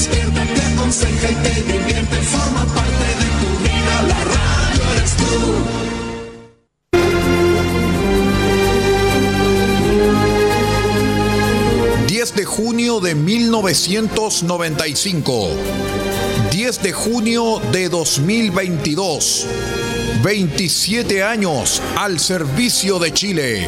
despierta, te aconseja y te divierte, forma parte de tu vida, la radio eres tú. de junio de 1995, 10 de junio de 2022, 27 años al servicio de Chile.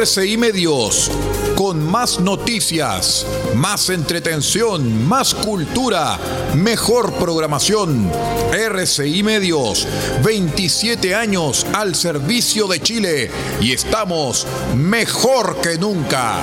RCI Medios, con más noticias, más entretención, más cultura, mejor programación. RCI Medios, 27 años al servicio de Chile y estamos mejor que nunca.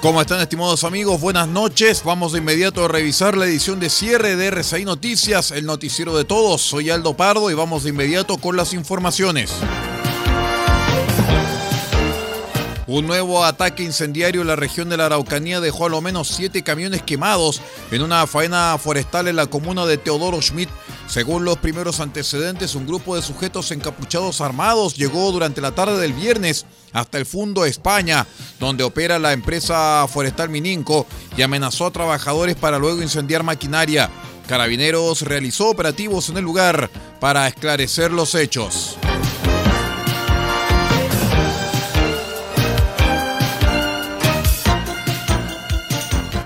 ¿Cómo están estimados amigos? Buenas noches. Vamos de inmediato a revisar la edición de cierre de RCI Noticias, el noticiero de todos. Soy Aldo Pardo y vamos de inmediato con las informaciones. Un nuevo ataque incendiario en la región de la Araucanía dejó a lo menos siete camiones quemados en una faena forestal en la comuna de Teodoro Schmidt. Según los primeros antecedentes, un grupo de sujetos encapuchados armados llegó durante la tarde del viernes hasta el Fundo España, donde opera la empresa forestal Mininco, y amenazó a trabajadores para luego incendiar maquinaria. Carabineros realizó operativos en el lugar para esclarecer los hechos.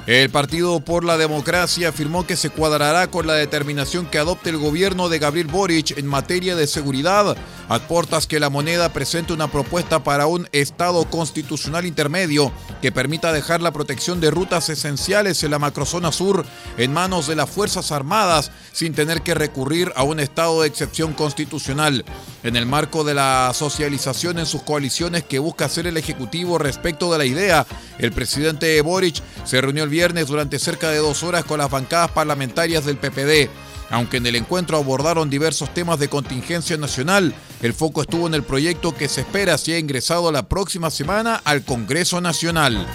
El Partido por la Democracia afirmó que se cuadrará con la determinación que adopte el gobierno de Gabriel Boric en materia de seguridad. Aportas que la moneda presente una propuesta para un Estado constitucional intermedio que permita dejar la protección de rutas esenciales en la macrozona sur en manos de las Fuerzas Armadas sin tener que recurrir a un estado de excepción constitucional. En el marco de la socialización en sus coaliciones que busca hacer el Ejecutivo respecto de la idea, el presidente Boric se reunió el viernes durante cerca de dos horas con las bancadas parlamentarias del PPD. Aunque en el encuentro abordaron diversos temas de contingencia nacional, el foco estuvo en el proyecto que se espera sea ingresado la próxima semana al Congreso Nacional.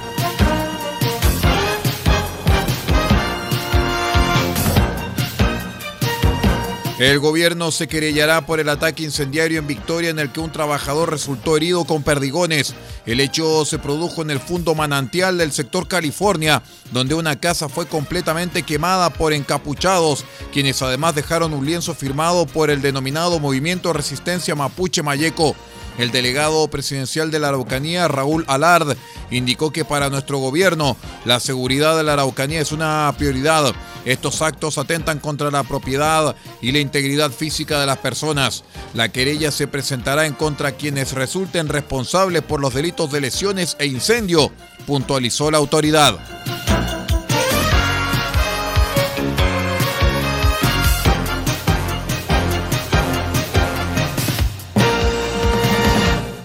El gobierno se querellará por el ataque incendiario en Victoria en el que un trabajador resultó herido con perdigones. El hecho se produjo en el fondo manantial del sector California, donde una casa fue completamente quemada por encapuchados, quienes además dejaron un lienzo firmado por el denominado Movimiento Resistencia Mapuche Mayeco. El delegado presidencial de la Araucanía, Raúl Alard, indicó que para nuestro gobierno la seguridad de la Araucanía es una prioridad. Estos actos atentan contra la propiedad y la integridad física de las personas. La querella se presentará en contra quienes resulten responsables por los delitos de lesiones e incendio, puntualizó la autoridad.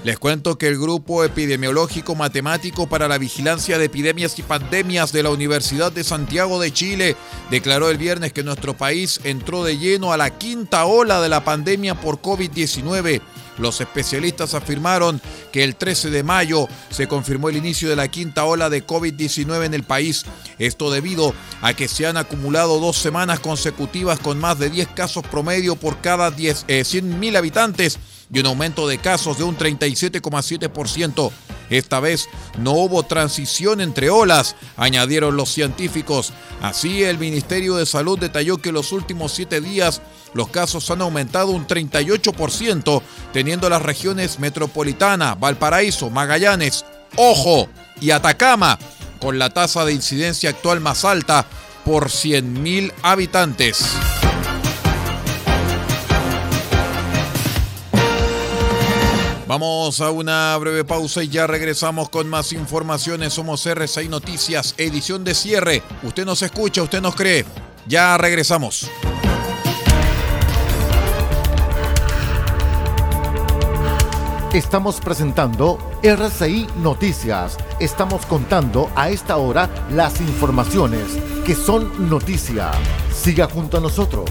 Les cuento que el Grupo Epidemiológico Matemático para la Vigilancia de Epidemias y Pandemias de la Universidad de Santiago de Chile declaró el viernes que nuestro país entró de lleno a la quinta ola de la pandemia por COVID-19. Los especialistas afirmaron que el 13 de mayo se confirmó el inicio de la quinta ola de COVID-19 en el país. Esto debido a que se han acumulado dos semanas consecutivas con más de 10 casos promedio por cada 10, eh, 100.000 habitantes y un aumento de casos de un 37,7%. Esta vez no hubo transición entre olas, añadieron los científicos. Así, el Ministerio de Salud detalló que los últimos siete días los casos han aumentado un 38%, teniendo las regiones metropolitana, Valparaíso, Magallanes, Ojo y Atacama, con la tasa de incidencia actual más alta por 100.000 habitantes. Vamos a una breve pausa y ya regresamos con más informaciones. Somos RCI Noticias, edición de cierre. Usted nos escucha, usted nos cree. Ya regresamos. Estamos presentando RCI Noticias. Estamos contando a esta hora las informaciones que son noticia. Siga junto a nosotros.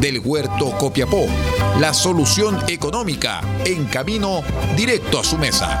del Huerto Copiapó, la solución económica en camino directo a su mesa.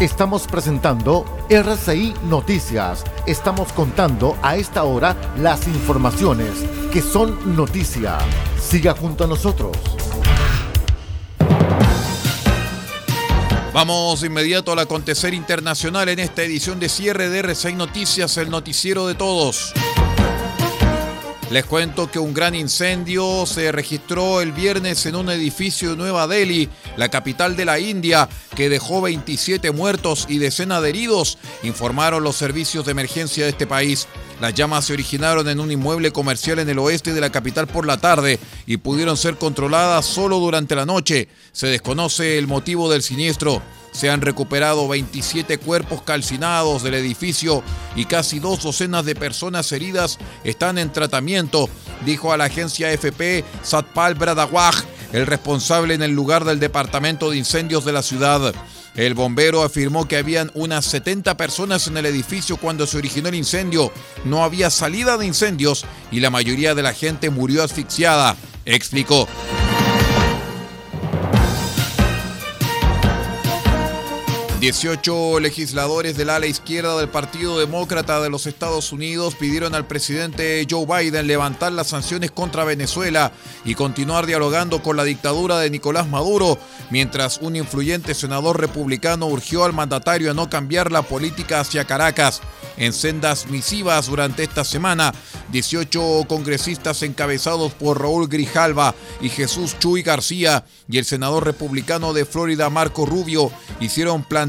Estamos presentando RCI Noticias. Estamos contando a esta hora las informaciones que son noticia. Siga junto a nosotros. Vamos inmediato al acontecer internacional en esta edición de cierre de RCI Noticias, el noticiero de todos. Les cuento que un gran incendio se registró el viernes en un edificio de Nueva Delhi, la capital de la India, que dejó 27 muertos y decenas de heridos, informaron los servicios de emergencia de este país. Las llamas se originaron en un inmueble comercial en el oeste de la capital por la tarde y pudieron ser controladas solo durante la noche. Se desconoce el motivo del siniestro. Se han recuperado 27 cuerpos calcinados del edificio y casi dos docenas de personas heridas están en tratamiento, dijo a la agencia FP Satpal Bradawaj, el responsable en el lugar del Departamento de Incendios de la ciudad. El bombero afirmó que habían unas 70 personas en el edificio cuando se originó el incendio. No había salida de incendios y la mayoría de la gente murió asfixiada, explicó. 18 legisladores del ala izquierda del Partido Demócrata de los Estados Unidos pidieron al presidente Joe Biden levantar las sanciones contra Venezuela y continuar dialogando con la dictadura de Nicolás Maduro, mientras un influyente senador republicano urgió al mandatario a no cambiar la política hacia Caracas. En sendas misivas durante esta semana, 18 congresistas encabezados por Raúl Grijalva y Jesús Chuy García y el senador republicano de Florida Marco Rubio hicieron planteamientos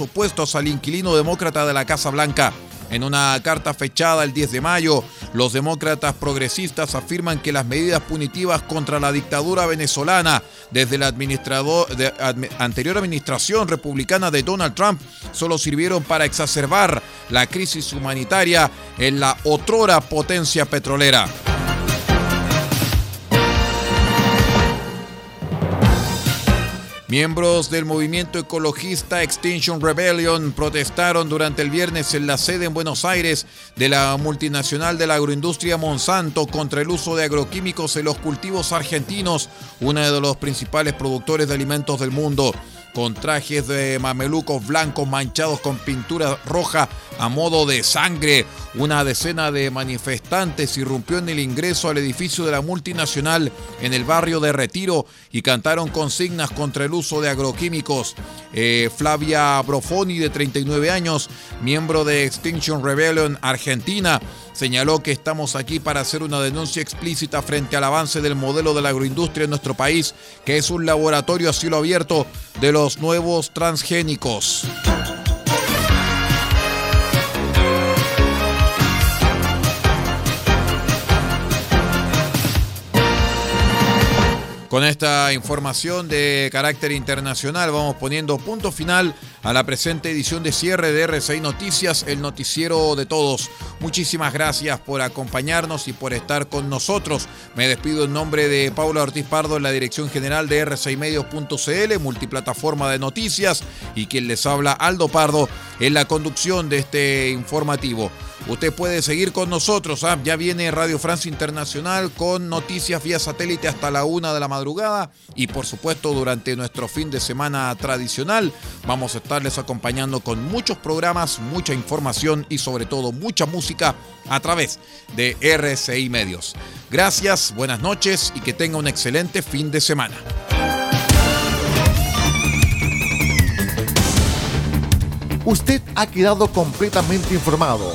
opuestos al inquilino demócrata de la Casa Blanca. En una carta fechada el 10 de mayo, los demócratas progresistas afirman que las medidas punitivas contra la dictadura venezolana desde la anterior administración republicana de Donald Trump solo sirvieron para exacerbar la crisis humanitaria en la otrora potencia petrolera. Miembros del movimiento ecologista Extinction Rebellion protestaron durante el viernes en la sede en Buenos Aires de la multinacional de la agroindustria Monsanto contra el uso de agroquímicos en los cultivos argentinos, uno de los principales productores de alimentos del mundo con trajes de mamelucos blancos manchados con pintura roja a modo de sangre. Una decena de manifestantes irrumpió en el ingreso al edificio de la multinacional en el barrio de Retiro y cantaron consignas contra el uso de agroquímicos. Eh, Flavia Brofoni, de 39 años, miembro de Extinction Rebellion Argentina, señaló que estamos aquí para hacer una denuncia explícita frente al avance del modelo de la agroindustria en nuestro país, que es un laboratorio a cielo abierto de los nuevos transgénicos. Con esta información de carácter internacional vamos poniendo punto final a la presente edición de cierre de RCI Noticias, el noticiero de todos. Muchísimas gracias por acompañarnos y por estar con nosotros. Me despido en nombre de Paula Ortiz Pardo en la dirección general de r6medios.cl, multiplataforma de noticias, y quien les habla Aldo Pardo en la conducción de este informativo. Usted puede seguir con nosotros. ¿ah? Ya viene Radio Francia Internacional con noticias vía satélite hasta la una de la madrugada. Y por supuesto, durante nuestro fin de semana tradicional, vamos a estarles acompañando con muchos programas, mucha información y sobre todo mucha música a través de RCI Medios. Gracias, buenas noches y que tenga un excelente fin de semana. Usted ha quedado completamente informado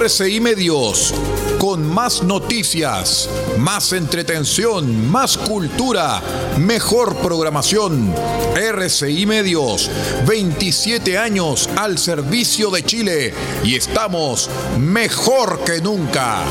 RCI Medios con más noticias, más entretención, más cultura, mejor programación. RCI Medios, 27 años al servicio de Chile y estamos mejor que nunca.